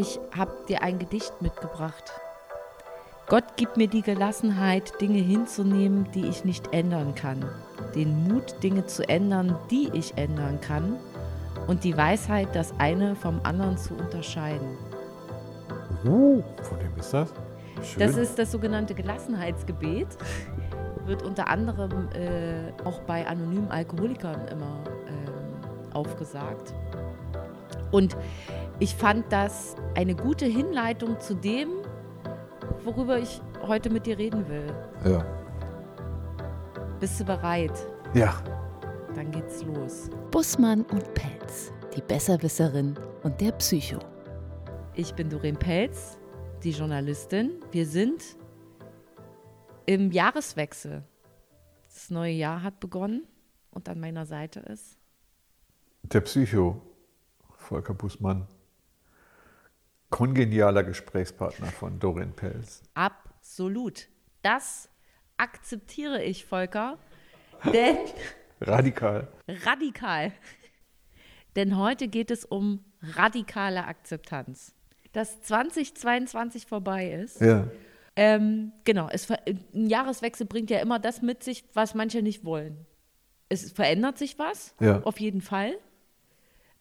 Ich habe dir ein Gedicht mitgebracht. Gott gibt mir die Gelassenheit, Dinge hinzunehmen, die ich nicht ändern kann. Den Mut, Dinge zu ändern, die ich ändern kann. Und die Weisheit, das eine vom anderen zu unterscheiden. Uh, von wem ist das? Schön. Das ist das sogenannte Gelassenheitsgebet. Wird unter anderem äh, auch bei anonymen Alkoholikern immer ähm, aufgesagt. Und ich fand das eine gute Hinleitung zu dem, worüber ich heute mit dir reden will. ja. Bist du bereit? Ja. Dann geht's los. Bussmann und Pelz, die Besserwisserin und der Psycho. Ich bin Doreen Pelz, die Journalistin. Wir sind im Jahreswechsel. Das neue Jahr hat begonnen und an meiner Seite ist. Der Psycho, Volker Bußmann. Kongenialer Gesprächspartner von Dorin Pelz. Absolut. Das akzeptiere ich, Volker. Denn Radikal. radikal. Denn heute geht es um radikale Akzeptanz. Dass 2022 vorbei ist. Ja. Ähm, genau, es, ein Jahreswechsel bringt ja immer das mit sich, was manche nicht wollen. Es verändert sich was, Ja. auf jeden Fall.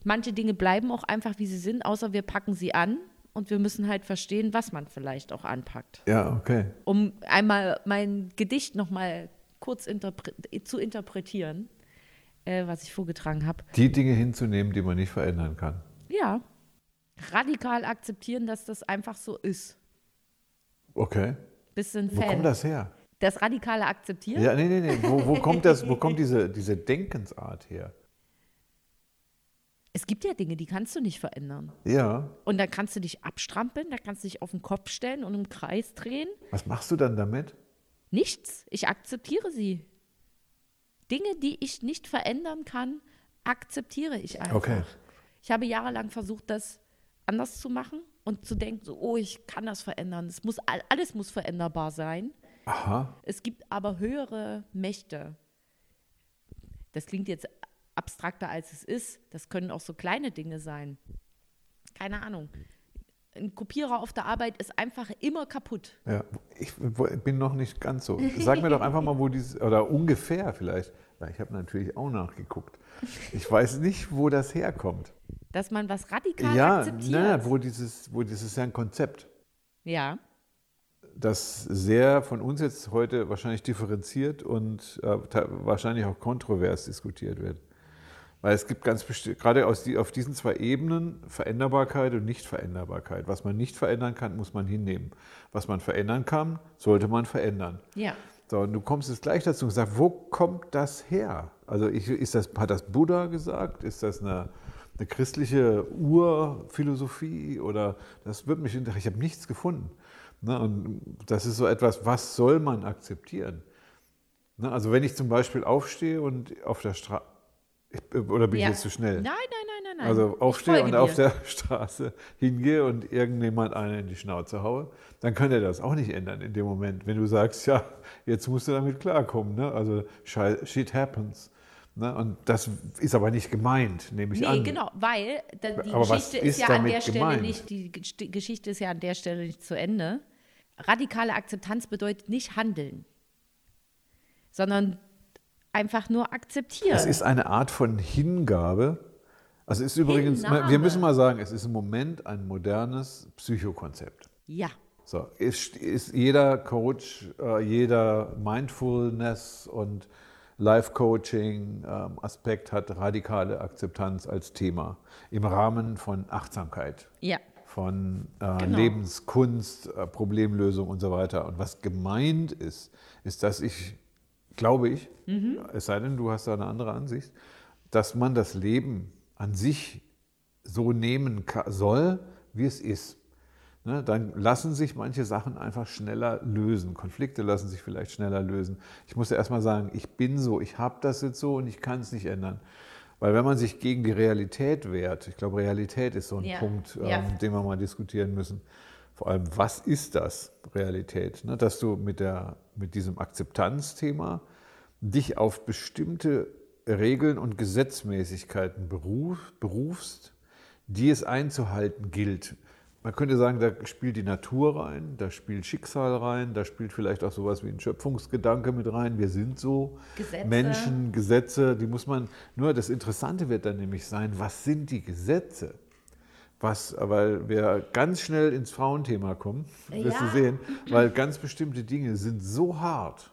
Manche Dinge bleiben auch einfach, wie sie sind, außer wir packen sie an und wir müssen halt verstehen, was man vielleicht auch anpackt. Ja, okay. Um einmal mein Gedicht nochmal kurz interpre zu interpretieren, äh, was ich vorgetragen habe. Die Dinge hinzunehmen, die man nicht verändern kann. Ja, radikal akzeptieren, dass das einfach so ist. Okay. Du ein Wo Fan? kommt das her? Das radikale Akzeptieren? Ja, nee, nee, nee. Wo, wo kommt das, wo kommt diese, diese Denkensart her? Es gibt ja Dinge, die kannst du nicht verändern. Ja. Und dann kannst du dich abstrampeln, da kannst du dich auf den Kopf stellen und im Kreis drehen. Was machst du dann damit? Nichts. Ich akzeptiere sie. Dinge, die ich nicht verändern kann, akzeptiere ich einfach. Okay. Ich habe jahrelang versucht, das anders zu machen und zu denken, so, oh, ich kann das verändern. Es muss, all- alles muss veränderbar sein. Aha. Es gibt aber höhere Mächte. Das klingt jetzt abstrakter, als es ist. Das können auch so kleine Dinge sein. Keine Ahnung. Ein Kopierer auf der Arbeit ist einfach immer kaputt. Ja, ich bin noch nicht ganz so. Sag mir doch einfach mal, wo dieses, oder ungefähr vielleicht, ich habe natürlich auch nachgeguckt. Ich weiß nicht, wo das herkommt. Dass man was radikal ja, akzeptiert. na, wo dieses, wo dieses ist ja ein Konzept, ja, das sehr von uns jetzt heute wahrscheinlich differenziert und äh, wahrscheinlich auch kontrovers diskutiert wird. Weil es gibt ganz bestimmt, gerade die, auf diesen zwei Ebenen, Veränderbarkeit und Nichtveränderbarkeit. Was man nicht verändern kann, muss man hinnehmen. Was man verändern kann, sollte man verändern. ja. So, und du kommst jetzt gleich dazu und sagst, wo kommt das her? Also ich, ist das, hat das Buddha gesagt? Ist das eine, eine christliche Urphilosophie? Oder das wird mich interessieren. Ich habe nichts gefunden. Ne? Und das ist so etwas, was soll man akzeptieren? Ne? Also wenn ich zum Beispiel aufstehe und auf der Straße, oder bin ja. ich jetzt zu schnell? Nein, nein, nein, nein, nein. Also aufstehe und auf dir. der Straße hingehe und irgendjemand einen in die Schnauze haue, dann kann er das auch nicht ändern in dem Moment. Wenn du sagst, ja, jetzt musst du damit klarkommen. Ne? Also shit happens. Ne? Und das ist aber nicht gemeint, nehme ich Nee, an. genau, weil die Aber Geschichte ist, ist ja an der Stelle gemeint? nicht, die Geschichte ist ja an der Stelle nicht zu Ende. Radikale Akzeptanz bedeutet nicht handeln, sondern einfach nur akzeptieren. Es ist eine Art von Hingabe. Also ist übrigens, Hinnahme. wir müssen mal sagen, es ist im Moment ein modernes Psychokonzept. ja, So, ist, ist jeder Coach, äh, jeder Mindfulness und Life-Coaching-Aspekt hat radikale Akzeptanz als Thema im Rahmen von Achtsamkeit, ja, von äh, Genau. Lebenskunst, äh, Problemlösung und so weiter. Und was gemeint ist, ist, dass ich, glaube ich, Mhm. es sei denn, du hast da eine andere Ansicht, dass man das Leben an sich so nehmen soll, wie es ist. Ne, dann lassen sich manche Sachen einfach schneller lösen. Konflikte lassen sich vielleicht schneller lösen. Ich muss ja erstmal sagen, ich bin so, ich habe das jetzt so und ich kann es nicht ändern. Weil wenn man sich gegen die Realität wehrt, ich glaube, Realität ist so ein Ja, Punkt, ähm, ja. den wir mal diskutieren müssen. Vor allem, was ist das, Realität? Ne, dass du mit, der, mit diesem Akzeptanzthema dich auf bestimmte Regeln und Gesetzmäßigkeiten beruf, berufst, die es einzuhalten gilt. man könnte sagen, da spielt die Natur rein, da spielt Schicksal rein, da spielt vielleicht auch sowas wie ein Schöpfungsgedanke mit rein. Wir sind so Gesetze. Menschen, Gesetze, die muss man, nur das Interessante wird dann nämlich sein, was sind die Gesetze? Was, weil wir ganz schnell ins Frauenthema kommen, wirst du Ja. sehen, weil ganz bestimmte Dinge sind so hart.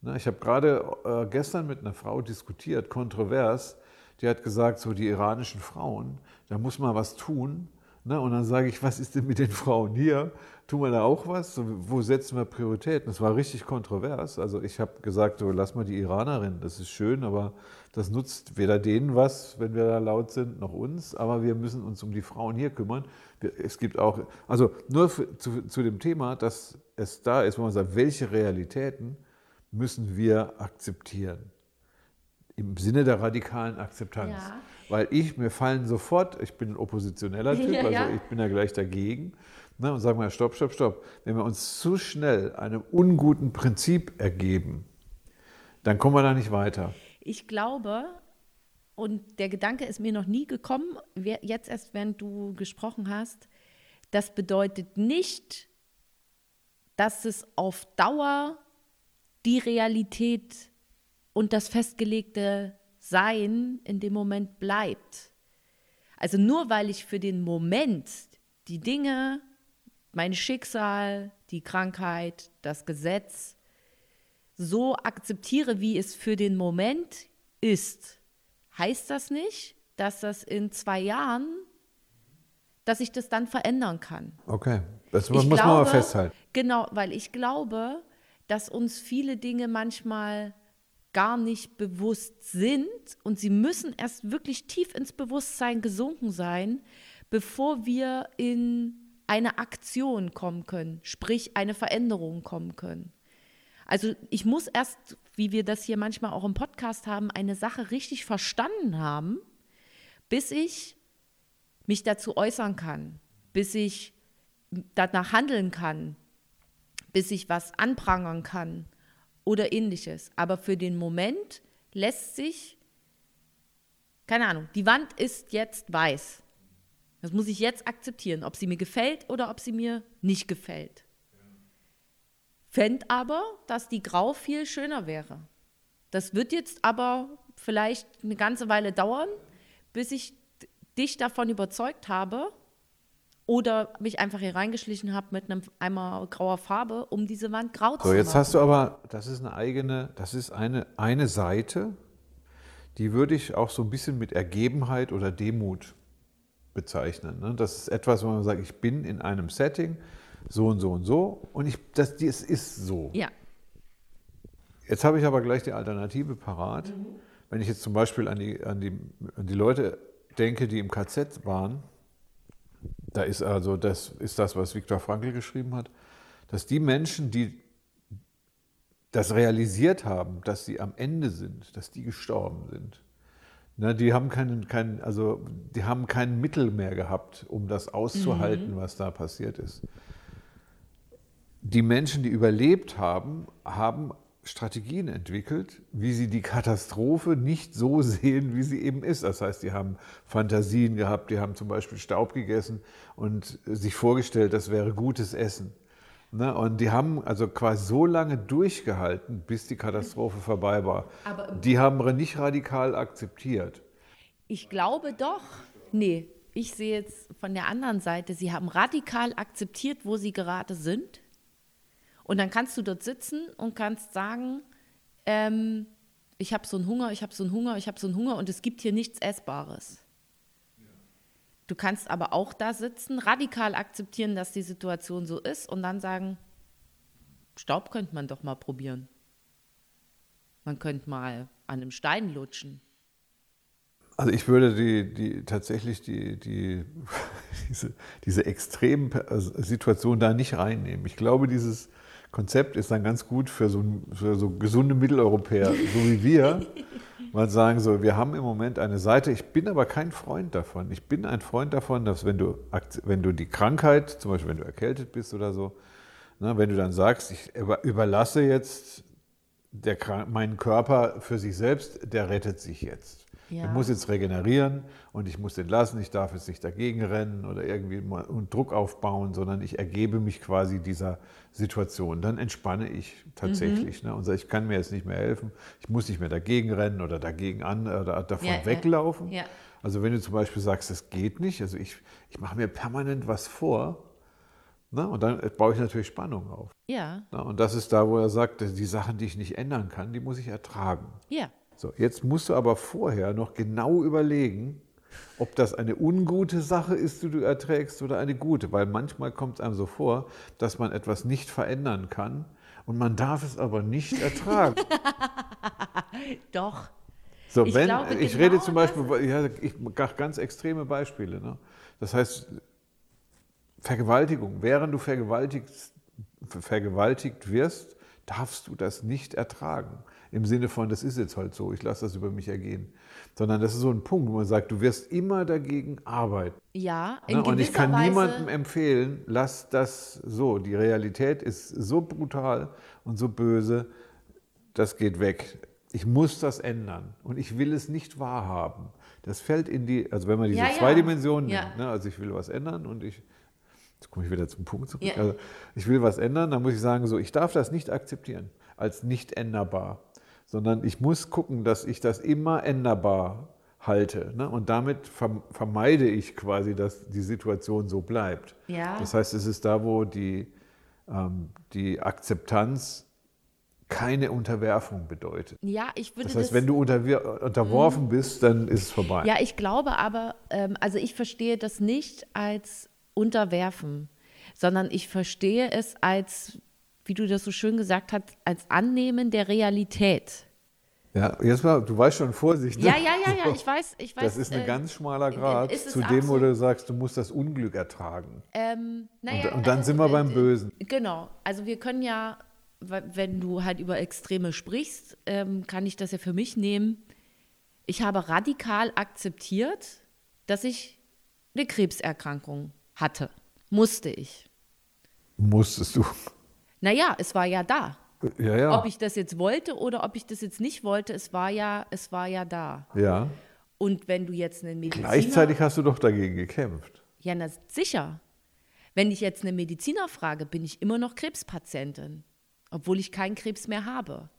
Na, Ich habe gerade äh, gestern mit einer Frau diskutiert, kontrovers, die hat gesagt, so die iranischen Frauen, da muss man was tun. Ne? Und dann sage ich, was ist denn mit den Frauen hier? Tun wir da auch was? Wo setzen wir Prioritäten? Das war richtig kontrovers. Also ich habe gesagt, so lass mal die Iranerin, das ist schön, aber das nutzt weder denen was, wenn wir da laut sind, noch uns. Aber wir müssen uns um die Frauen hier kümmern. Es gibt auch, also nur für, zu, zu dem Thema, dass es da ist, wo man sagt, welche Realitäten müssen wir akzeptieren? Im Sinne der radikalen Akzeptanz. Ja. Weil ich, mir fallen sofort, ich bin ein oppositioneller Typ, Ja, also ja. ich bin ja gleich dagegen. Ne, und sagen wir, stopp, stopp, stopp. Wenn wir uns zu schnell einem unguten Prinzip ergeben, dann kommen wir da nicht weiter. Ich glaube, und der Gedanke ist mir noch nie gekommen, jetzt erst, während du gesprochen hast, das bedeutet nicht, dass es auf Dauer die Realität und das festgelegte Sein in dem Moment bleibt. Also nur weil ich für den Moment die Dinge, mein Schicksal, die Krankheit, das Gesetz so akzeptiere, wie es für den Moment ist, heißt das nicht, dass das in zwei Jahren, dass ich das dann verändern kann. Okay, das muss man glaube- mal festhalten. Genau, weil ich glaube, dass uns viele Dinge manchmal gar nicht bewusst sind und sie müssen erst wirklich tief ins Bewusstsein gesunken sein, bevor wir in eine Aktion kommen können, sprich eine Veränderung kommen können. Also ich muss erst, wie wir das hier manchmal auch im Podcast haben, eine Sache richtig verstanden haben, bis ich mich dazu äußern kann, bis ich danach handeln kann, bis ich was anprangern kann oder ähnliches. Aber für den Moment lässt sich, keine Ahnung, die Wand ist jetzt weiß. Das muss ich jetzt akzeptieren, ob sie mir gefällt oder ob sie mir nicht gefällt. Fänd aber, dass die Grau viel schöner wäre. Das wird jetzt aber vielleicht eine ganze Weile dauern, bis ich dich davon überzeugt habe oder mich einfach hier reingeschlichen habe mit einem Eimer grauer Farbe, um diese Wand grau zu So, jetzt machen. hast du aber, das ist eine eigene, das ist eine, eine Seite, die würde ich auch so ein bisschen mit Ergebenheit oder Demut bezeichnen. Ne? Das ist etwas, wo man sagt, ich bin in einem Setting, so und so und so, und ich, das, das ist so. Ja, Jetzt habe ich aber gleich die Alternative parat. Wenn ich jetzt zum Beispiel an die, an, die, an die Leute denke, die im KZ waren, da ist also, das ist das, was Viktor Frankl geschrieben hat, dass die Menschen, die das realisiert haben, dass sie am Ende sind, dass die gestorben sind, ne, die, haben keinen, keinen, also, die haben kein Mittel mehr gehabt, um das auszuhalten, was da passiert ist. Die Menschen, die überlebt haben, haben Strategien entwickelt, wie sie die Katastrophe nicht so sehen, wie sie eben ist. Das heißt, die haben Fantasien gehabt, die haben zum Beispiel Staub gegessen und sich vorgestellt, das wäre gutes Essen. Ne? Und die haben also quasi so lange durchgehalten, bis die Katastrophe vorbei war. Aber- die haben nicht radikal akzeptiert. ich glaube doch. Nee, ich sehe jetzt von der anderen Seite, sie haben radikal akzeptiert, wo sie gerade sind. Und dann kannst du dort sitzen und kannst sagen, ähm, ich habe so einen Hunger, ich habe so einen Hunger, ich habe so einen Hunger und es gibt hier nichts Essbares. Du kannst aber auch da sitzen, radikal akzeptieren, dass die Situation so ist und dann sagen, Staub könnte man doch mal probieren. Man könnte mal an einem Stein lutschen. Also ich würde die, die tatsächlich die, die, diese, diese extremen Situation da nicht reinnehmen. Ich glaube, dieses Konzept ist dann ganz gut für so, für so gesunde Mitteleuropäer, so wie wir. Mal sagen so, wir haben im Moment eine Seite, ich bin aber kein Freund davon. Ich bin ein Freund davon, dass wenn du, wenn du die Krankheit, zum Beispiel wenn du erkältet bist oder so, ne, wenn du dann sagst, ich über- überlasse jetzt der, meinen Körper für sich selbst, der rettet sich jetzt. Ja. Der muss jetzt regenerieren und ich muss den lassen, ich darf jetzt nicht dagegen rennen oder irgendwie Druck aufbauen, sondern ich ergebe mich quasi dieser Situation. Dann entspanne ich tatsächlich Mhm. ne, und sage, ich kann mir jetzt nicht mehr helfen, ich muss nicht mehr dagegen rennen oder dagegen an oder davon Ja, weglaufen. Ja. Also wenn du zum Beispiel sagst, das geht nicht, also ich, ich mache mir permanent was vor, ne, und dann baue ich natürlich Spannung auf. Ja, Ne, und das ist da, wo er sagt, die Sachen, die ich nicht ändern kann, die muss ich ertragen. ja. So, jetzt musst du aber vorher noch genau überlegen, ob das eine ungute Sache ist, die du erträgst oder eine gute. Weil manchmal kommt es einem so vor, dass man etwas nicht verändern kann und man darf es aber nicht ertragen. Doch. So, Ich wenn, glaube, ich genau rede zum Beispiel, ja, ich mache ganz extreme Beispiele. Ne? Das heißt, Vergewaltigung, während du vergewaltigt, vergewaltigt wirst, darfst du das nicht ertragen. Im Sinne von, das ist jetzt halt so, ich lasse das über mich ergehen. Sondern das ist so ein Punkt, wo man sagt, du wirst immer dagegen arbeiten. Ja, in Ne? Und ich kann Weise, niemandem empfehlen, lass das so. Die Realität ist so brutal und so böse, das geht weg. Ich muss das ändern und ich will es nicht wahrhaben. Das fällt in die, also wenn man diese Ja, ja. zwei Dimensionen Ja. nimmt, ne? also ich will was ändern und ich, jetzt komme ich wieder zum Punkt zurück, Ja. also ich will was ändern, dann muss ich sagen, so, ich darf das nicht akzeptieren als nicht änderbar, sondern ich muss gucken, dass ich das immer änderbar halte. Ne? Und damit verm- vermeide ich quasi, dass die Situation so bleibt. Ja. Das heißt, es ist da, wo die, ähm, die Akzeptanz keine Unterwerfung bedeutet. Ja, ich würde Das heißt, wenn du unterworfen bist, dann ist es vorbei. Ja, ich glaube aber, ähm, also ich verstehe das nicht als Unterwerfen, sondern ich verstehe es als, wie du das so schön gesagt hast, als Annehmen der Realität. Ja, jetzt mal, du weißt schon, Vorsicht. ne? Ja, ja, ja, ja, ich weiß, ich weiß. Das ist ein äh, ganz schmaler Grad ist es zu dem, wo du sagst, du musst das Unglück ertragen. Ähm, naja, Und, und dann also, sind wir äh, beim Bösen. Genau, also wir können ja, wenn du halt über Extreme sprichst, ähm, kann ich das ja für mich nehmen. Ich habe radikal akzeptiert, dass ich eine Krebserkrankung hatte. Musste ich. Musstest du. Naja, es war ja da. Ja, ja. Ob ich das jetzt wollte oder ob ich das jetzt nicht wollte, es war ja, es war ja da. ja. Und wenn du jetzt einen Mediziner... Gleichzeitig hast du doch dagegen gekämpft. Ja, na, sicher. Wenn ich jetzt einen Mediziner frage, bin ich immer noch Krebspatientin, obwohl ich keinen Krebs mehr habe.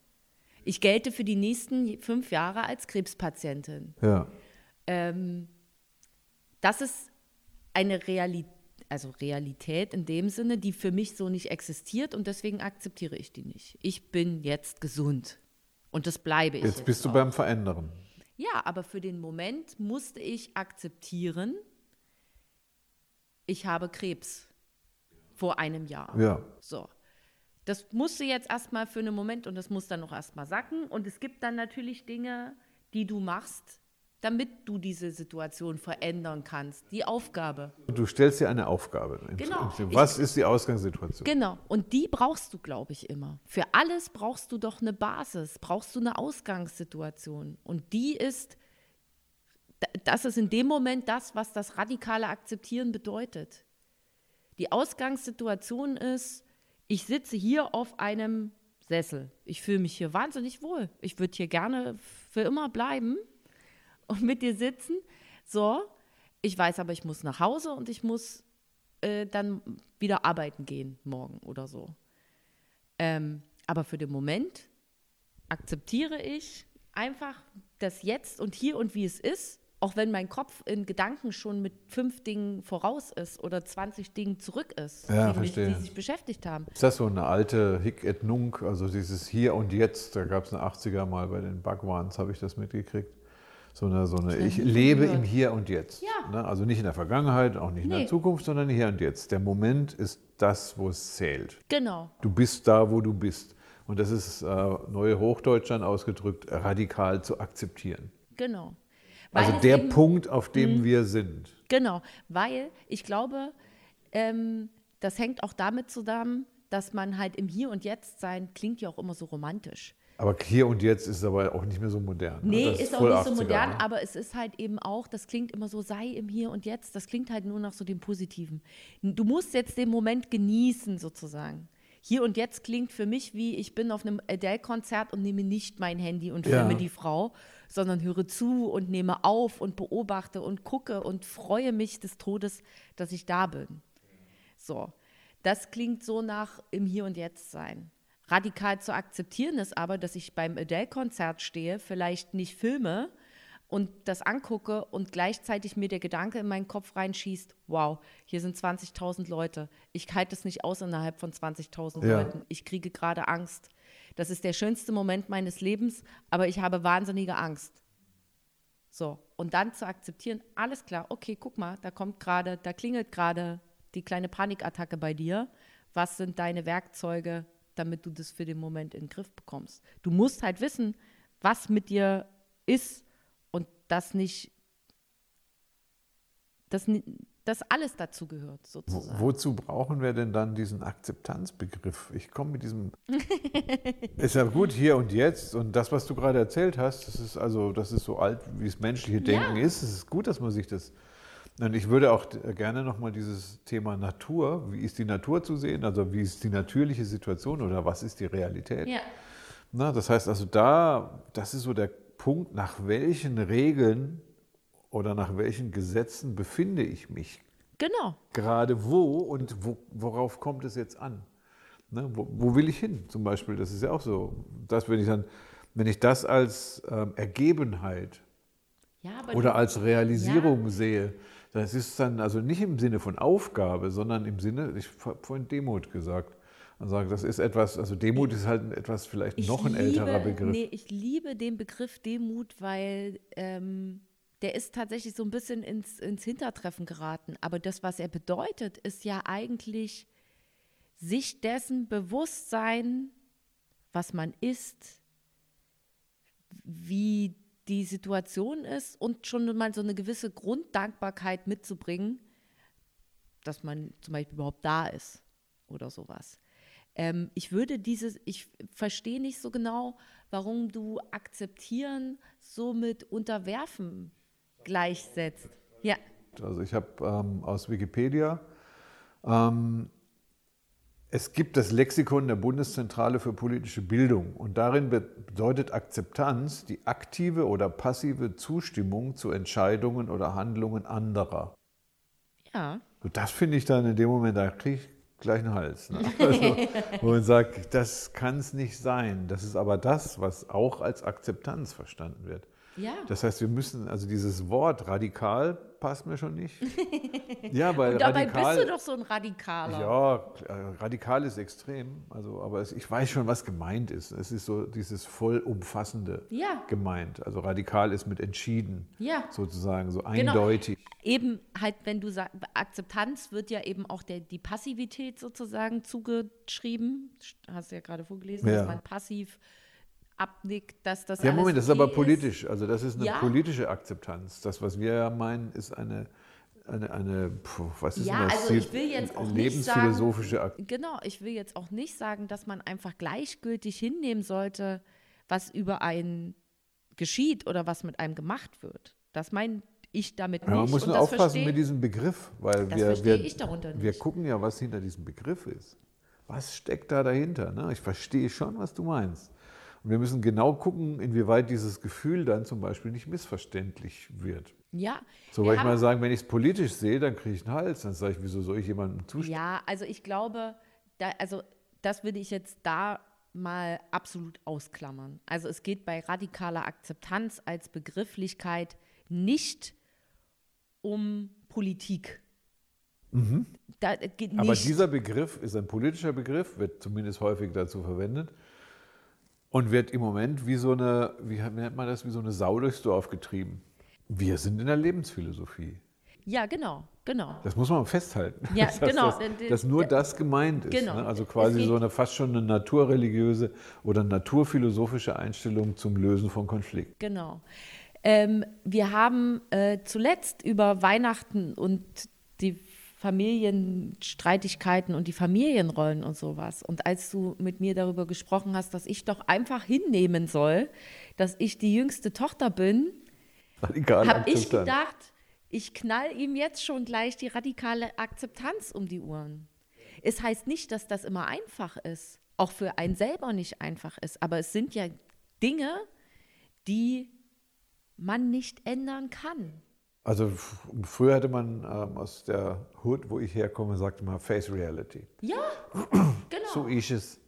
Ich gelte für die nächsten fünf Jahre als Krebspatientin. Ja. Ähm, das ist eine Realität, also Realität in dem Sinne, die für mich so nicht existiert und deswegen akzeptiere ich die nicht. Ich bin jetzt gesund und das bleibe ich. Jetzt bist du auch. beim Verändern. Ja, aber für den Moment musste ich akzeptieren, ich habe Krebs vor einem Jahr. Ja. So. Das musste jetzt erstmal für einen Moment und das muss dann noch erstmal sacken. Und es gibt dann natürlich Dinge, die du machst, damit du diese Situation verändern kannst. Die Aufgabe. Du stellst dir eine Aufgabe. Genau. Was ist die Ausgangssituation? Genau. Und die brauchst du, glaube ich, immer. Für alles brauchst du doch eine Basis, brauchst du eine Ausgangssituation. Und die ist, da- das ist in dem Moment das, was das radikale Akzeptieren bedeutet. Die Ausgangssituation ist, ich sitze hier auf einem Sessel. Ich fühle mich hier wahnsinnig wohl. Ich würde hier gerne für immer bleiben und mit dir sitzen. So, ich weiß aber, ich muss nach Hause und ich muss äh, dann wieder arbeiten gehen morgen oder so. Ähm, aber für den Moment akzeptiere ich einfach das Jetzt und hier und wie es ist, auch wenn mein Kopf in Gedanken schon mit fünf Dingen voraus ist oder 20 Dingen zurück ist, Ja, die, mich, die sich beschäftigt haben. Ist das so eine alte Hic et Nunc, also dieses Hier und Jetzt? Da gab es eine 80er mal bei den Bhagwans, habe ich das mitgekriegt. So eine, so eine hab ich lebe im Hier und Jetzt. Ja. Ne? Also nicht in der Vergangenheit, auch nicht in Nee. der Zukunft, sondern Hier und Jetzt. Der Moment ist das, wo es zählt. Genau. Du bist da, wo du bist. Und das ist äh, neue Hochdeutschland ausgedrückt, radikal zu akzeptieren. Genau. Also Weil es der eben- Punkt, auf dem wir sind. Genau, weil ich glaube, ähm, das hängt auch damit zusammen, dass man halt im Hier und Jetzt sein klingt ja auch immer so romantisch. Aber hier und jetzt ist es aber auch nicht mehr so modern. ne? Nee, Das ist, auch nicht so 80er, modern, ne? aber es ist halt eben auch, das klingt immer so, sei im Hier und Jetzt, das klingt halt nur nach so dem Positiven. Du musst jetzt den Moment genießen sozusagen. hier und jetzt klingt für mich wie, ich bin auf einem Adele-Konzert und nehme nicht mein Handy und Ja. filme die Frau, sondern höre zu und nehme auf und beobachte und gucke und freue mich des Todes, dass ich da bin. So, das klingt so nach im Hier und Jetzt sein. Radikal zu akzeptieren ist aber, dass ich beim Adele-Konzert stehe, vielleicht nicht filme und das angucke und gleichzeitig mir der Gedanke in meinen Kopf reinschießt, wow, hier sind 20.000 Leute. Ich halte es nicht aus innerhalb von 20.000 Ja. Leuten. Ich kriege gerade Angst. Das ist der schönste Moment meines Lebens, aber ich habe wahnsinnige Angst. So, und dann zu akzeptieren, alles klar, okay, guck mal, da kommt gerade, da klingelt gerade die kleine Panikattacke bei dir. Was sind deine Werkzeuge, damit du das für den Moment in den Griff bekommst? Du musst halt wissen, was mit dir ist und das nicht, dass, ni- dass alles dazu gehört, sozusagen. wozu brauchen wir denn dann diesen Akzeptanzbegriff? Ich komme mit diesem. ist ja gut hier und jetzt und das, was du gerade erzählt hast, das ist also, das ist so alt, wie das menschliche Denken Ja. ist. Es ist gut, dass man sich das. Und ich würde auch gerne nochmal dieses Thema Natur, wie ist die Natur zu sehen, also wie ist die natürliche Situation oder was ist die Realität? Ja. Na, das heißt also da, das ist so der Punkt, nach welchen Regeln oder nach welchen Gesetzen befinde ich mich Genau. gerade wo und wo, worauf kommt es jetzt an? Ne, wo, wo will ich hin zum Beispiel? Das ist ja auch so. Das, wenn ich dann, wenn ich das als ähm, Ergebenheit Ja, oder als Realisierung sehe, das ist dann also nicht im Sinne von Aufgabe, sondern im Sinne, ich habe vorhin Demut gesagt. Und sage, das ist etwas, also Demut ist halt etwas vielleicht Ich noch ein älterer liebe, Begriff. Nee, ich liebe den Begriff Demut, weil ähm, der ist tatsächlich so ein bisschen ins, ins Hintertreffen geraten. Aber das, was er bedeutet, ist ja eigentlich sich dessen bewusst sein, was man ist, wie die Situation ist und schon mal so eine gewisse Grunddankbarkeit mitzubringen, dass man zum Beispiel überhaupt da ist oder sowas. Ähm, ich würde dieses, ich verstehe nicht so genau, warum du akzeptieren so mit unterwerfen gleichsetzt. Ja, Also ich habe ähm, aus Wikipedia, ähm, es gibt das Lexikon der Bundeszentrale für politische Bildung und darin be- bedeutet Akzeptanz die aktive oder passive Zustimmung zu Entscheidungen oder Handlungen anderer. ja, Und das finde ich dann in dem Moment, da kriege ich gleich einen Hals. Ne? Also, wo man sagt, das kann es nicht sein. Das ist aber das, was auch als Akzeptanz verstanden wird. Ja. Das heißt, wir müssen, also dieses Wort radikal passt mir schon nicht. Ja, weil Und dabei radikal. bist du doch so ein Radikaler. ja, radikal ist extrem. Also, aber es, ich weiß schon, was gemeint ist. Es ist so dieses vollumfassende Ja. gemeint. Also radikal ist mit entschieden, Ja. sozusagen, so Genau. eindeutig. Eben halt, wenn du sagst, Akzeptanz wird ja eben auch der, die Passivität sozusagen zugeschrieben. Hast du ja gerade vorgelesen, Ja. dass man passiv abnickt, dass das Ja, Moment, das ist aber politisch. Also das ist eine Ja. politische Akzeptanz. Das, was wir ja meinen, ist eine, eine, eine puh, was ist Ja, denn das? also ich will jetzt auch nicht lebensphilosophische Akzeptanz. Genau, ich will jetzt auch nicht sagen, dass man einfach gleichgültig hinnehmen sollte, was über einen geschieht oder was mit einem gemacht wird. Das meine ich damit nicht. Ja, man muss und nur das aufpassen versteh- mit diesem Begriff, weil Das wir, verstehe wir, ich darunter wir nicht. gucken ja, was hinter diesem Begriff ist. Was steckt da dahinter? Ne? Ich verstehe schon, was du meinst. Und wir müssen genau gucken, inwieweit dieses Gefühl dann zum Beispiel nicht missverständlich wird. Ja, So, weil ich mal sagen, wenn ich es politisch sehe, dann kriege ich einen Hals. Dann sage ich, wieso soll ich jemandem zustimmen? Ja, also ich glaube, da, also das würde ich jetzt da mal absolut ausklammern. Also es geht bei radikaler Akzeptanz als Begrifflichkeit nicht um Politik. Da äh. Mhm. Aber dieser Begriff ist ein politischer Begriff, wird zumindest häufig dazu verwendet und wird im Moment wie so eine, wie nennt man das, wie so eine Sau durchs Dorf getrieben. Wir sind in der Lebensphilosophie. ja, genau, genau. Das muss man festhalten. Ja, Das heißt, genau. Dass, dass nur das gemeint ist. Genau. Ne? Also quasi so eine fast schon eine naturreligiöse oder naturphilosophische Einstellung zum Lösen von Konflikten. Genau. Ähm, wir haben äh, zuletzt über Weihnachten und die Familienstreitigkeiten und die Familienrollen und sowas. Und als du mit mir darüber gesprochen hast, dass ich doch einfach hinnehmen soll, dass ich die jüngste Tochter bin, habe ich gedacht, ich knall ihm jetzt schon gleich die radikale Akzeptanz um die Ohren. Es heißt nicht, dass das immer einfach ist, auch für einen selber nicht einfach ist, aber es sind ja Dinge, die man nicht ändern kann. Also früher hatte man ähm, aus der Hood, wo ich herkomme, sagte man Face Reality. Ja, genau. So ist es.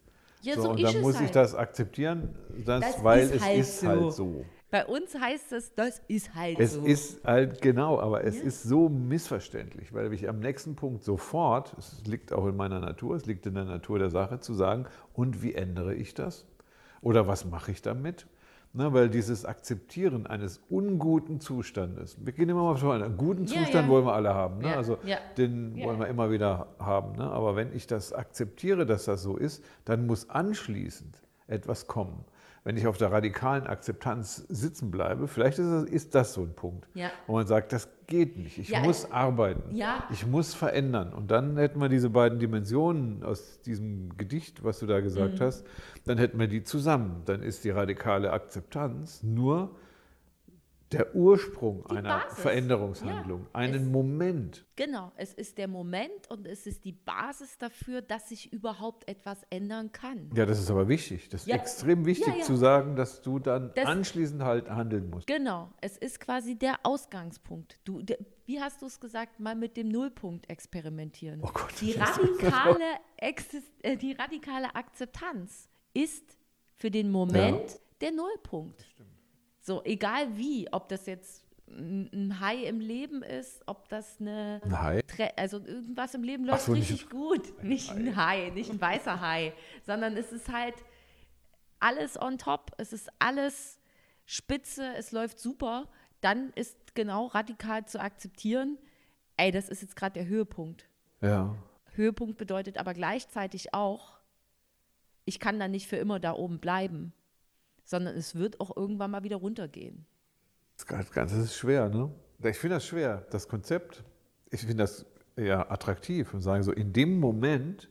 Ja, so, so und dann es muss ich halt. das akzeptieren, das, Das weil ist es halt ist so. halt so. Bei uns heißt es, das ist halt Es so. ist halt genau, aber es Ja. ist so missverständlich, weil ich am nächsten Punkt sofort, es liegt auch in meiner Natur, es liegt in der Natur der Sache, zu sagen, und wie ändere ich das? Oder was mache ich damit? Ne, weil dieses Akzeptieren eines unguten Zustandes, wir gehen immer mal von einen guten Ja, Zustand ja. wollen wir alle haben, ne? Ja, also den wollen wir immer wieder haben. Ne? Aber wenn ich das akzeptiere, dass das so ist, dann muss anschließend etwas kommen. Wenn ich auf der radikalen Akzeptanz sitzen bleibe, vielleicht ist das, ist das so ein Punkt, Ja. wo man sagt, das geht nicht, ich Ja, muss äh, arbeiten, ja. ich muss verändern. Und dann hätten wir diese beiden Dimensionen aus diesem Gedicht, was du da Mhm. gesagt hast, dann hätten wir die zusammen. Dann ist die radikale Akzeptanz nur der Ursprung Die einer Basis. Veränderungshandlung, Ja, einen es- Moment. Genau, es ist der Moment und es ist die Basis dafür, dass sich überhaupt etwas ändern kann. Ja, das ist aber wichtig. Das ist Ja. extrem wichtig Ja, zu sagen, dass du dann Das- anschließend halt handeln musst. Genau, es ist quasi der Ausgangspunkt. Du, de, wie hast du es gesagt, mal mit dem Nullpunkt experimentieren. Oh Gott, die, radikale Exist äh, die radikale Akzeptanz ist für den Moment der Nullpunkt. So, egal wie, ob das jetzt ein ein High im Leben ist, ob das eine Nein. Tre also irgendwas im Leben läuft so, nicht- richtig gut. Nicht ein Hai, nicht ein weißer Hai, sondern es ist halt alles on top, es ist alles spitze, es läuft super. Dann ist genau radikal zu akzeptieren, ey, das ist jetzt gerade der Höhepunkt. Ja. Höhepunkt bedeutet aber gleichzeitig auch, ich kann dann nicht für immer da oben bleiben, sondern es wird auch irgendwann mal wieder runtergehen. Das Ganze ist schwer, ne? Ich finde das schwer, das Konzept. Ich finde das ja attraktiv und sage so, in dem Moment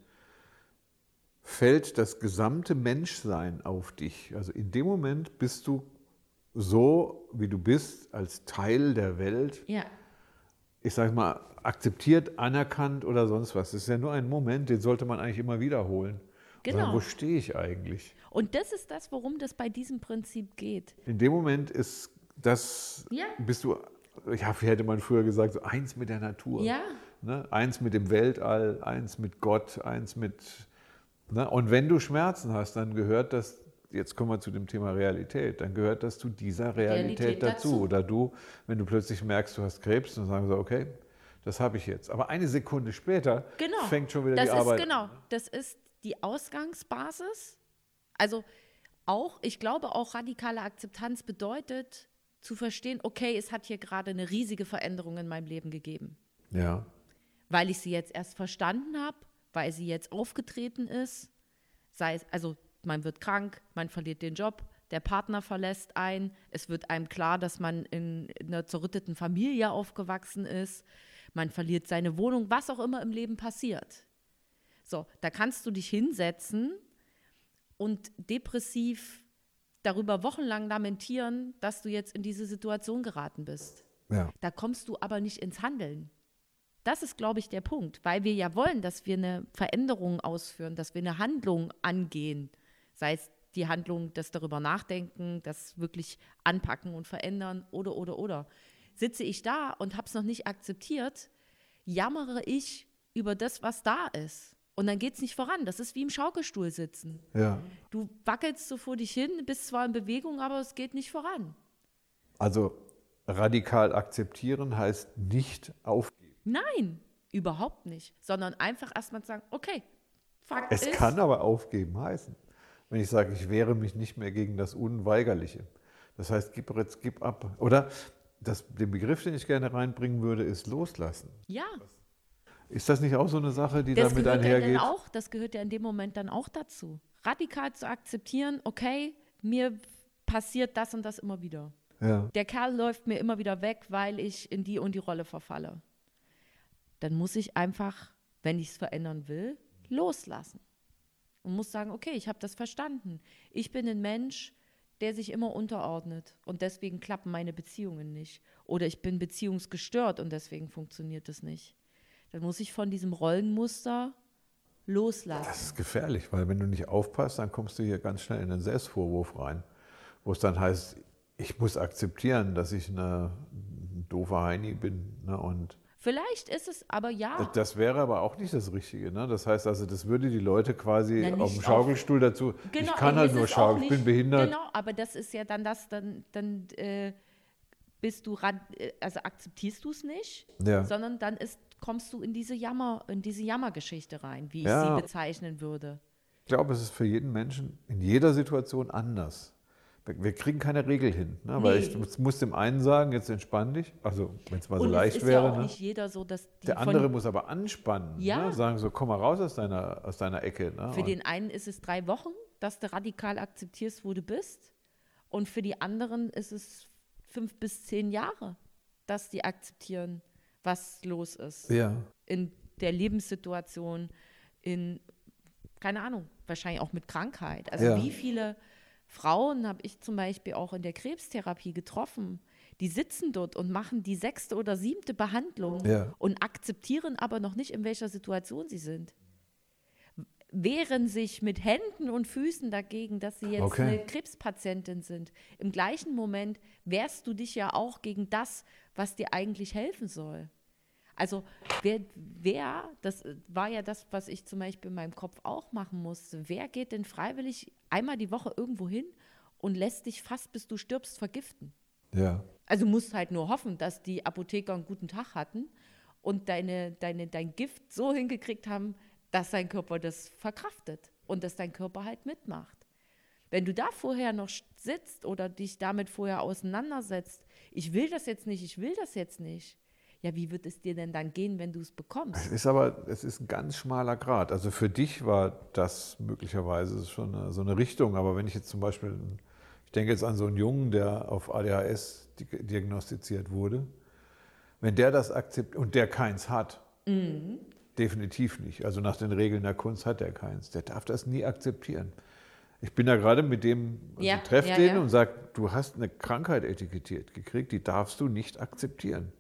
fällt das gesamte Menschsein auf dich. Also in dem Moment bist du so, wie du bist, als Teil der Welt, Ja, ich sage mal, akzeptiert, anerkannt oder sonst was. Das ist ja nur ein Moment, den sollte man eigentlich immer wiederholen. Und sagen, Genau. wo stehe ich eigentlich? Und das ist das, worum das bei diesem Prinzip geht. In dem Moment ist das, Ja. bist du, ja, wie hätte man früher gesagt, so eins mit der Natur. Ja. Ne? Eins mit dem Weltall, eins mit Gott, eins mit. Ne? Und wenn du Schmerzen hast, dann gehört das, jetzt kommen wir zu dem Thema Realität, dann gehört das zu dieser Realität, Realität dazu. dazu. Oder du, wenn du plötzlich merkst, du hast Krebs, dann sagen sie, okay, das habe ich jetzt. Aber eine Sekunde später Genau. fängt schon wieder das die ist, Arbeit Genau, an. das ist die Ausgangsbasis. Also auch, ich glaube auch radikale Akzeptanz bedeutet zu verstehen, okay, es hat hier gerade eine riesige Veränderung in meinem Leben gegeben. Ja. Weil ich sie jetzt erst verstanden habe, weil sie jetzt aufgetreten ist. Sei es, also man wird krank, man verliert den Job, der Partner verlässt ein, es wird einem klar, dass man in, in einer zerrütteten Familie aufgewachsen ist, man verliert seine Wohnung, was auch immer im Leben passiert. So, da kannst du dich hinsetzen und depressiv darüber wochenlang lamentieren, dass du jetzt in diese Situation geraten bist. ja. Da kommst du aber nicht ins Handeln. Das ist, glaube ich, der Punkt, weil wir ja wollen, dass wir eine Veränderung ausführen, dass wir eine Handlung angehen. Sei es die Handlung, das darüber nachdenken, das wirklich anpacken und verändern oder, oder, oder. Sitze ich da und habe es noch nicht akzeptiert, jammere ich über das, was da ist. Und dann geht es nicht voran. Das ist wie im Schaukelstuhl sitzen. ja. Du wackelst so vor dich hin, bist zwar in Bewegung, aber es geht nicht voran. Also radikal akzeptieren heißt nicht aufgeben. Nein, überhaupt nicht. Sondern einfach erstmal sagen, okay, Fakt Es ist, kann aber aufgeben heißen. Wenn ich sage, ich wehre mich nicht mehr gegen das Unweigerliche. Das heißt, gib jetzt, gib ab. Oder das, den Begriff, den ich gerne reinbringen würde, ist loslassen. ja, Ist das nicht auch so eine Sache, die das damit gehört, ja einhergeht? dann auch, das gehört ja in dem Moment dann auch dazu. Radikal zu akzeptieren, okay, mir passiert das und das immer wieder. Ja. Der Kerl läuft mir immer wieder weg, weil ich in die und die Rolle verfalle. Dann muss ich einfach, wenn ich es verändern will, loslassen. Und muss sagen, okay, ich habe das verstanden. Ich bin ein Mensch, der sich immer unterordnet und deswegen klappen meine Beziehungen nicht. Oder ich bin beziehungsgestört und deswegen funktioniert es nicht. Dann muss ich von diesem Rollenmuster loslassen. Das ist gefährlich, weil wenn du nicht aufpasst, dann kommst du hier ganz schnell in den Selbstvorwurf rein, wo es dann heißt, ich muss akzeptieren, dass ich eine doofe Heini bin. Ne? Und Vielleicht ist es aber ja. das wäre aber auch nicht das Richtige. Ne? Das heißt also, das würde die Leute quasi Na, auf dem auf- Schaukelstuhl dazu. Genau, ich kann halt nur schaukeln, ich bin behindert. Genau, aber das ist ja dann das, dann, dann äh, bist du ran, äh, also akzeptierst du es nicht, Ja. sondern dann ist, kommst du in diese Jammer, in diese Jammergeschichte rein, wie ich Ja. sie bezeichnen würde. Ich glaube, es ist für jeden Menschen in jeder Situation anders. Wir kriegen keine Regel hin. Ne? Weil Nee. ich muss- dem einen sagen, jetzt entspann dich. Also, wenn es mal so Und leicht es ist wäre. ja auch ne? nicht jeder so, dass Der andere muss aber anspannen. Ja. Ne? Sagen so, komm mal raus aus deiner, aus deiner Ecke. Ne? Für Und- den einen ist es drei Wochen, dass du radikal akzeptierst, wo du bist. Und für die anderen ist es fünf bis zehn Jahre, dass die akzeptieren, was los ist. ja. In der Lebenssituation, in, keine Ahnung, wahrscheinlich auch mit Krankheit. Also Ja. wie viele Frauen habe ich zum Beispiel auch in der Krebstherapie getroffen, die sitzen dort und machen die sechste oder siebte Behandlung Ja. und akzeptieren aber noch nicht, in welcher Situation sie sind wehren sich mit Händen und Füßen dagegen, dass sie jetzt Okay. eine Krebspatientin sind. Im gleichen Moment wehrst du dich ja auch gegen das, was dir eigentlich helfen soll. Also wer, wer, das war ja das, was ich zum Beispiel in meinem Kopf auch machen musste, wer geht denn freiwillig einmal die Woche irgendwo hin und lässt dich fast, bis du stirbst, vergiften? ja. Also musst halt nur hoffen, dass die Apotheker einen guten Tag hatten und deine, deine, dein Gift so hingekriegt haben, dass dein Körper das verkraftet und dass dein Körper halt mitmacht. Wenn du da vorher noch sitzt oder dich damit vorher auseinandersetzt, ich will das jetzt nicht, ich will das jetzt nicht, ja, wie wird es dir denn dann gehen, wenn du es bekommst? Es ist aber, es ist ein ganz schmaler Grad. Also für dich war das möglicherweise schon eine, so eine Richtung. Aber wenn ich jetzt zum Beispiel, ich denke jetzt an so einen Jungen, der auf ADHS di- diagnostiziert wurde, wenn der das akzeptiert und der keins hat, Mhm. definitiv nicht. Also nach den Regeln der Kunst hat er keins. Der darf das nie akzeptieren. Ich bin da gerade mit dem, also Ja, treff ja, den ja. und sag, du hast eine Krankheit etikettiert gekriegt, die darfst du nicht akzeptieren.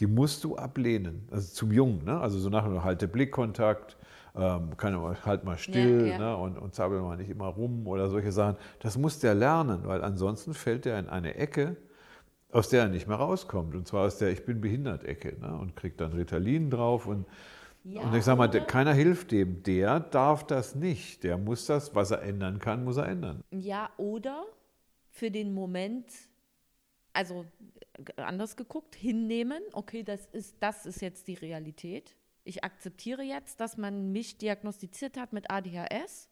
Die musst du ablehnen. Also zum Jungen, ne? Also so nach halte Blickkontakt, ähm, kann halt mal still Ja, ja. Ne? und, und zappel mal nicht immer rum oder solche Sachen. Das muss der lernen, weil ansonsten fällt er in eine Ecke, aus der er nicht mehr rauskommt. Und zwar aus der Ich bin behindert Ecke ne? und kriegt dann Ritalin drauf und Ja, und ich sage mal, der, keiner hilft dem. Der darf das nicht. Der muss das, was er ändern kann, muss er ändern. Ja, oder für den Moment, also anders geguckt, hinnehmen, okay, das ist, das ist jetzt die Realität. Ich akzeptiere jetzt, dass man mich diagnostiziert hat mit ADHS.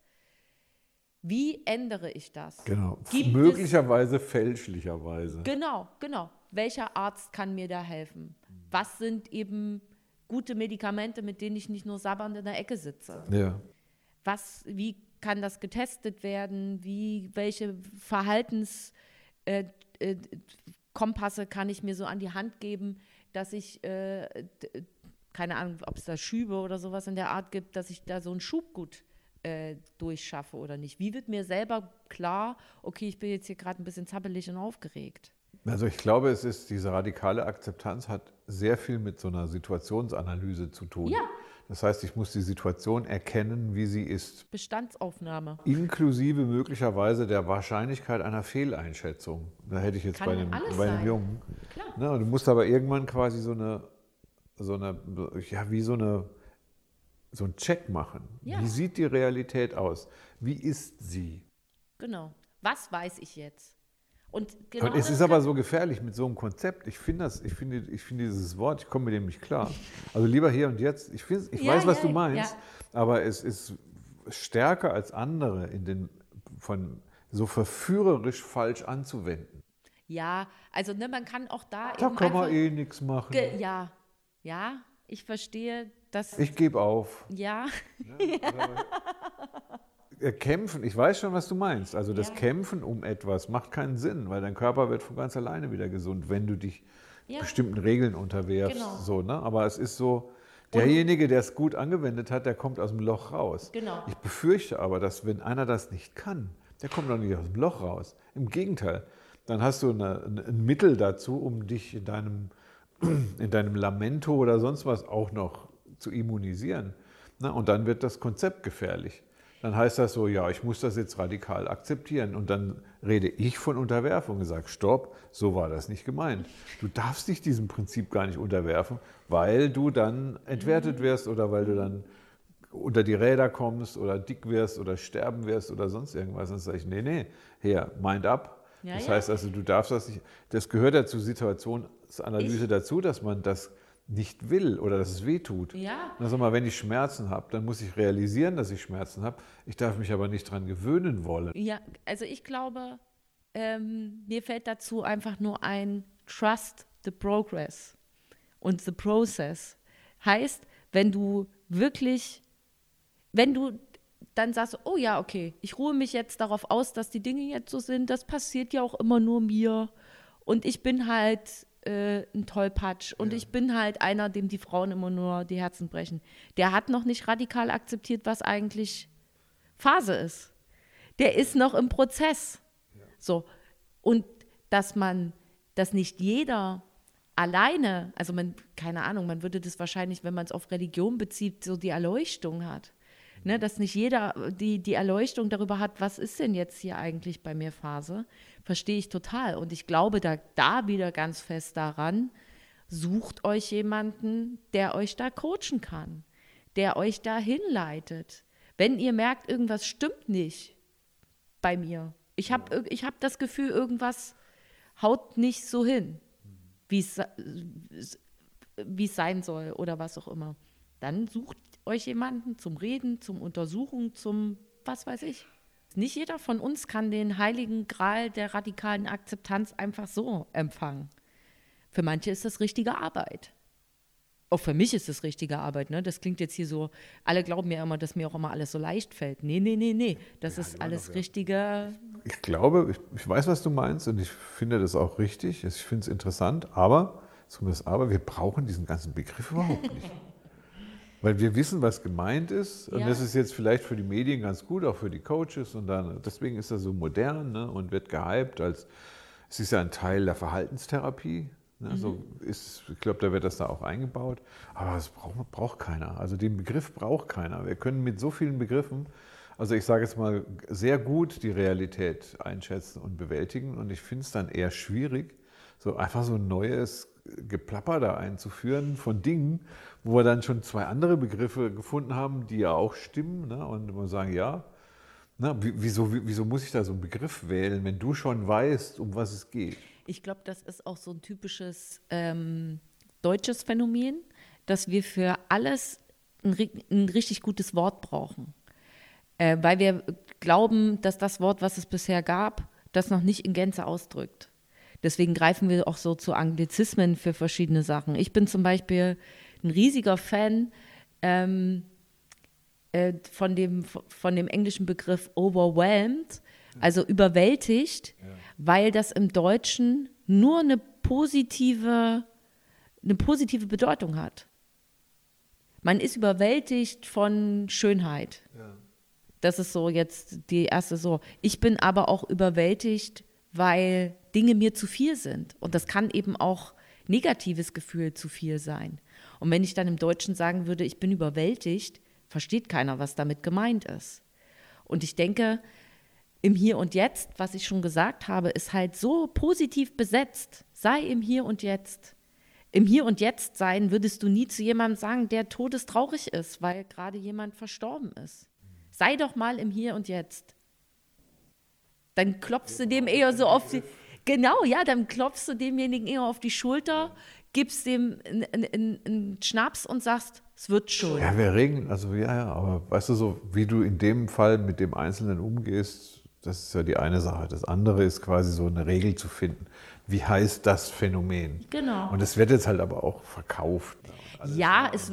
Wie ändere ich das? Genau. Gibt es- Möglicherweise fälschlicherweise. Genau, genau. Welcher Arzt kann mir da helfen? Was sind eben gute Medikamente, mit denen ich nicht nur sabbernd in der Ecke sitze? Ja. was, wie kann das getestet werden, wie, welche Verhaltenskompasse äh, äh, Kompasse kann ich mir so an die Hand geben, dass ich, äh, keine Ahnung, ob es da Schübe oder sowas in der Art gibt, dass ich da so einen Schub gut äh, durchschaffe oder nicht. Wie wird mir selber klar, okay, ich bin jetzt hier gerade ein bisschen zappelig und aufgeregt. Also ich glaube, es ist, diese radikale Akzeptanz hat sehr viel mit so einer Situationsanalyse zu tun. Ja. Das heißt, ich muss die Situation erkennen, wie sie ist. Bestandsaufnahme. Inklusive möglicherweise der Wahrscheinlichkeit einer Fehleinschätzung. Da hätte ich jetzt Kann bei alles bei sein. Jungen. Klar. Ne, und du musst aber irgendwann quasi so eine, so eine, ja, wie so eine, so einen Check machen. Ja. Wie sieht die Realität aus? Wie ist sie? Genau. Was weiß ich jetzt? Und, genau es das ist aber so gefährlich mit so einem Konzept. Ich finde das, ich finde, ich finde dieses Wort, ich komme mit dem nicht klar. Also lieber hier und jetzt. Ich, finde, ich Ja, weiß, was ja, du meinst, ja. aber es ist stärker als andere in den, von so verführerisch falsch anzuwenden. Ja, also ne, man kann auch da Da kann man eh nichts machen. ja, ja, ich verstehe, dass Ich gebe auf. ja, Äh, Kämpfen, ich weiß schon, was du meinst. Also das Ja. Kämpfen um etwas macht keinen Sinn, weil dein Körper wird von ganz alleine wieder gesund, wenn du dich Ja. bestimmten Regeln unterwerfst. Genau. So, ne? Aber es ist so, derjenige, der es gut angewendet hat, der kommt aus dem Loch raus. Genau. Ich befürchte aber, dass wenn einer das nicht kann, der kommt doch nicht aus dem Loch raus. Im Gegenteil, dann hast du eine, ein, Mittel dazu, um dich in deinem, in deinem Lamento oder sonst was auch noch zu immunisieren. Na, und dann wird das Konzept gefährlich. Dann heißt das so, ja, ich muss das jetzt radikal akzeptieren. Und dann rede ich von Unterwerfung und sage, stopp, so war das nicht gemeint. Du darfst dich diesem Prinzip gar nicht unterwerfen, weil du dann entwertet wirst oder weil du dann unter die Räder kommst oder dick wirst oder sterben wirst oder sonst irgendwas. Dann sage ich, nee, nee, her, mind up. Ja, das ja. heißt also, du darfst das nicht, das gehört ja zur Situationsanalyse Ich- dazu, dass man das nicht will oder dass es weh tut. Ja. Sag mal, wenn ich Schmerzen habe, dann muss ich realisieren, dass ich Schmerzen habe. Ich darf mich aber nicht dran gewöhnen wollen. Ja, also ich glaube, ähm, mir fällt dazu einfach nur ein Trust the progress und the process. Heißt, wenn du wirklich, wenn du dann sagst, oh ja, okay, ich ruhe mich jetzt darauf aus, dass die Dinge jetzt so sind, das passiert ja auch immer nur mir und ich bin halt äh, ein Tollpatsch und ich bin halt einer, dem die Frauen immer nur die Herzen brechen. Der hat noch nicht radikal akzeptiert, was eigentlich Phase ist. Der ist noch im Prozess. So. Und dass man, dass nicht jeder alleine, also man, keine Ahnung, man würde das wahrscheinlich, wenn man es auf Religion bezieht, so die Erleuchtung hat. Ne, dass nicht jeder die, die Erleuchtung darüber hat, was ist denn jetzt hier eigentlich bei mir Phase, verstehe ich total. Und ich glaube da, da wieder ganz fest daran, sucht euch jemanden, der euch da coachen kann, der euch da hinleitet. Wenn ihr merkt, irgendwas stimmt nicht bei mir, ich habe ich hab das Gefühl, irgendwas haut nicht so hin, wie es sa- wie es sein soll oder was auch immer. Dann sucht euch jemanden zum Reden, zum Untersuchen, zum was weiß ich. Nicht jeder von uns kann den heiligen Gral der radikalen Akzeptanz einfach so empfangen. Für manche ist das richtige Arbeit. Auch für mich ist das richtige Arbeit. Ne? Das klingt jetzt hier so, alle glauben ja immer, dass mir auch immer alles so leicht fällt. Nee, nee, nee, nee. Das ist alles richtige. Ich glaube, ich, ich weiß, was du meinst und ich finde das auch richtig. Ich finde es interessant, aber, jetzt kommt das aber, wir brauchen diesen ganzen Begriff überhaupt nicht. Weil wir wissen, was gemeint ist. Und Ja. das ist jetzt vielleicht für die Medien ganz gut, auch für die Coaches. Und dann, deswegen ist das so modern ne, und wird gehypt als, es ist ja ein Teil der Verhaltenstherapie. Ne, so ist, ich glaube, da wird das da auch eingebaut. Aber das braucht, braucht keiner. Also den Begriff braucht keiner. Wir können mit so vielen Begriffen, also ich sage jetzt mal, sehr gut die Realität einschätzen und bewältigen. Und ich finde es dann eher schwierig, so einfach so ein neues Geplapper da einzuführen von Dingen, wo wir dann schon zwei andere Begriffe gefunden haben, die ja auch stimmen. Ne? Und wir sagen, ja, na, wie- wieso, wieso muss ich da so einen Begriff wählen, wenn du schon weißt, um was es geht? Ich glaube, das ist auch so ein typisches ähm, deutsches Phänomen, dass wir für alles ein, ein richtig gutes Wort brauchen. Äh, weil wir glauben, dass das Wort, was es bisher gab, das noch nicht in Gänze ausdrückt. Deswegen greifen wir auch so zu Anglizismen für verschiedene Sachen. Ich bin zum Beispiel ein riesiger Fan ähm, äh, von, dem, von dem englischen Begriff overwhelmed, also überwältigt, weil das im Deutschen nur eine positive, eine positive Bedeutung hat. Man ist überwältigt von Schönheit. Das ist so jetzt die erste so. Ich bin aber auch überwältigt, weil Dinge mir zu viel sind. Und das kann eben auch negatives Gefühl zu viel sein. Und wenn ich dann im Deutschen sagen würde, ich bin überwältigt, versteht keiner, was damit gemeint ist. Und ich denke, im Hier und Jetzt, was ich schon gesagt habe, ist halt so positiv besetzt. Sei im Hier und Jetzt. Im Hier und Jetzt sein würdest du nie zu jemandem sagen, der todestraurig ist, weil gerade jemand verstorben ist. Sei doch mal im Hier und Jetzt. Dann klopfst du dem eher so die. Genau, ja, dann klopfst du demjenigen eher auf die Schulter, gibst dem einen- Schnaps und sagst, es wird schon. Ja, wir regen, also ja, ja, aber weißt du so, wie du in dem Fall mit dem Einzelnen umgehst, das ist ja die eine Sache. Das andere ist quasi so eine Regel zu finden. Wie heißt das Phänomen? Genau. Und es wird jetzt halt aber auch verkauft. Ja, es,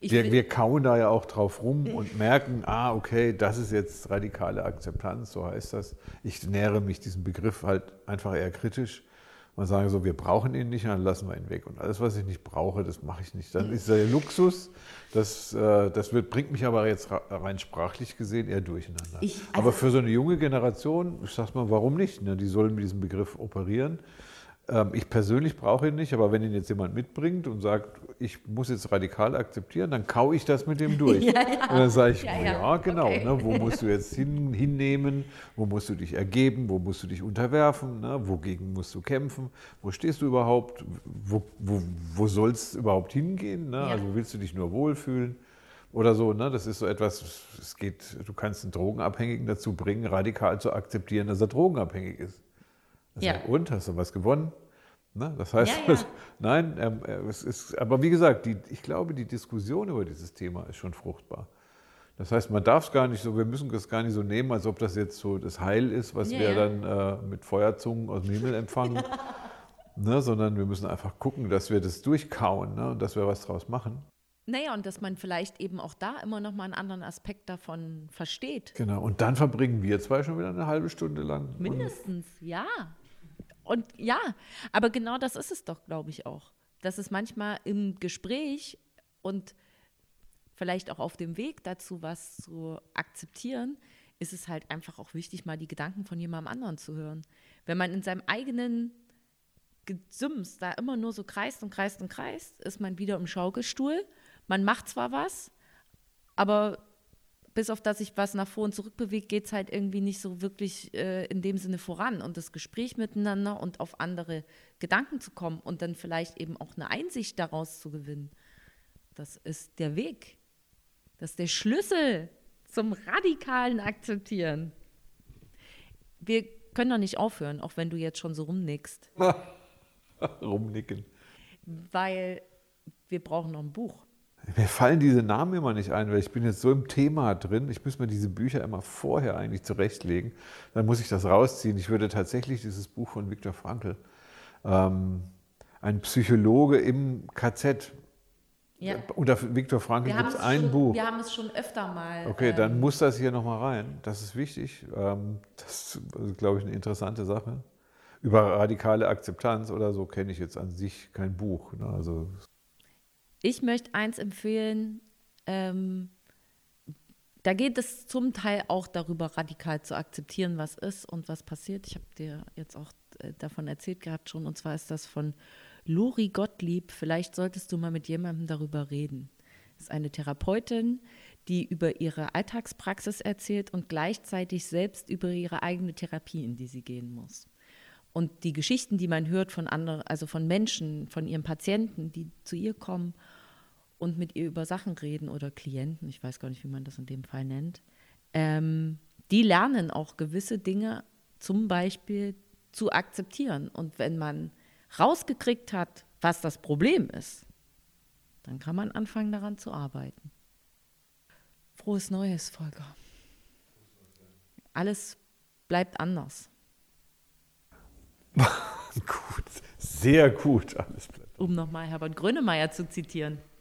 Wir, wir kauen da ja auch drauf rum und merken, ah, okay, das ist jetzt radikale Akzeptanz, so heißt das. Ich nähere mich diesem Begriff halt einfach eher kritisch und sage so, wir brauchen ihn nicht, dann lassen wir ihn weg. Und alles, was ich nicht brauche, das mache ich nicht. Dann ist der Luxus, das, äh, das wird, bringt mich aber jetzt rein sprachlich gesehen eher durcheinander. Ich- aber also- für so eine junge Generation, ich sag mal, warum nicht? Ne? Die sollen mit diesem Begriff operieren. Ähm, ich persönlich brauche ihn nicht, aber wenn ihn jetzt jemand mitbringt und sagt, ich muss jetzt radikal akzeptieren, dann kau ich das mit dem durch. ja, ja. Und dann sage ich, ja, ja. ja genau, okay. ne, wo musst du jetzt hin, hinnehmen, wo musst du dich ergeben, wo musst du dich unterwerfen, ne, wogegen musst du kämpfen, wo stehst du überhaupt, wo, wo, wo soll es überhaupt hingehen, ne? also willst du dich nur wohlfühlen oder so. Ne? Das ist so etwas, es geht, du kannst einen Drogenabhängigen dazu bringen, radikal zu akzeptieren, dass er drogenabhängig ist. Ja. Sagt, und, hast du was gewonnen? Ne? Das heißt, ja, ja. nein, ähm, äh, es ist, aber wie gesagt, die, ich glaube, die Diskussion über dieses Thema ist schon fruchtbar. Das heißt, man darf es gar nicht so, wir müssen das gar nicht so nehmen, als ob das jetzt so das Heil ist, was ja, wir dann äh, mit Feuerzungen aus dem Himmel empfangen, ne? sondern wir müssen einfach gucken, dass wir das durchkauen ne? und dass wir was draus machen. Naja, und dass man vielleicht eben auch da immer noch mal einen anderen Aspekt davon versteht. Genau, und dann verbringen wir zwei schon wieder eine halbe Stunde lang. Mindestens, ja. Und ja, aber genau das ist es doch, glaube ich auch. Dass es manchmal im Gespräch und vielleicht auch auf dem Weg dazu, was zu akzeptieren, ist es halt einfach auch wichtig, mal die Gedanken von jemandem anderen zu hören. Wenn man in seinem eigenen Gesims da immer nur so kreist und kreist und kreist, ist man wieder im Schaukelstuhl. Man macht zwar was, aber bis auf das sich was nach vor und zurück bewegt, geht es halt irgendwie nicht so wirklich äh, in dem Sinne voran. Und das Gespräch miteinander und auf andere Gedanken zu kommen und dann vielleicht eben auch eine Einsicht daraus zu gewinnen, das ist der Weg. Das ist der Schlüssel zum radikalen Akzeptieren. Wir können doch nicht aufhören, auch wenn du jetzt schon so rumnickst. Rumnicken. Weil wir brauchen noch ein Buch. Mir fallen diese Namen immer nicht ein, weil ich bin jetzt so im Thema drin. Ich muss mir diese Bücher immer vorher eigentlich zurechtlegen. Dann muss ich das rausziehen. Ich würde tatsächlich dieses Buch von Viktor Frankl, ähm, ein Psychologe im KZ. Ja. Unter Viktor Frankl gibt es ein schon, Buch. Wir haben es schon öfter mal. Okay, ähm, dann muss das hier nochmal rein. Das ist wichtig. Ähm, das ist, glaube ich, eine interessante Sache. Über radikale Akzeptanz oder so kenne ich jetzt an sich kein Buch. Ne? Also ich möchte eins empfehlen, ähm, da geht es zum Teil auch darüber, radikal zu akzeptieren, was ist und was passiert. Ich habe dir jetzt auch äh, davon erzählt gehabt schon, und zwar ist das von Lori Gottlieb. Vielleicht solltest du mal mit jemandem darüber reden. Das ist eine Therapeutin, die über ihre Alltagspraxis erzählt und gleichzeitig selbst über ihre eigene Therapie, in die sie gehen muss. Und die Geschichten, die man hört von anderen, also von Menschen, von ihren Patienten, die zu ihr kommen und mit ihr über Sachen reden oder Klienten, ich weiß gar nicht, wie man das in dem Fall nennt, ähm, die lernen auch gewisse Dinge zum Beispiel zu akzeptieren. Und wenn man rausgekriegt hat, was das Problem ist, dann kann man anfangen daran zu arbeiten. Frohes Neues, Volker. Alles bleibt anders. gut, sehr gut. Alles Um nochmal Herbert Grönemeyer zu zitieren.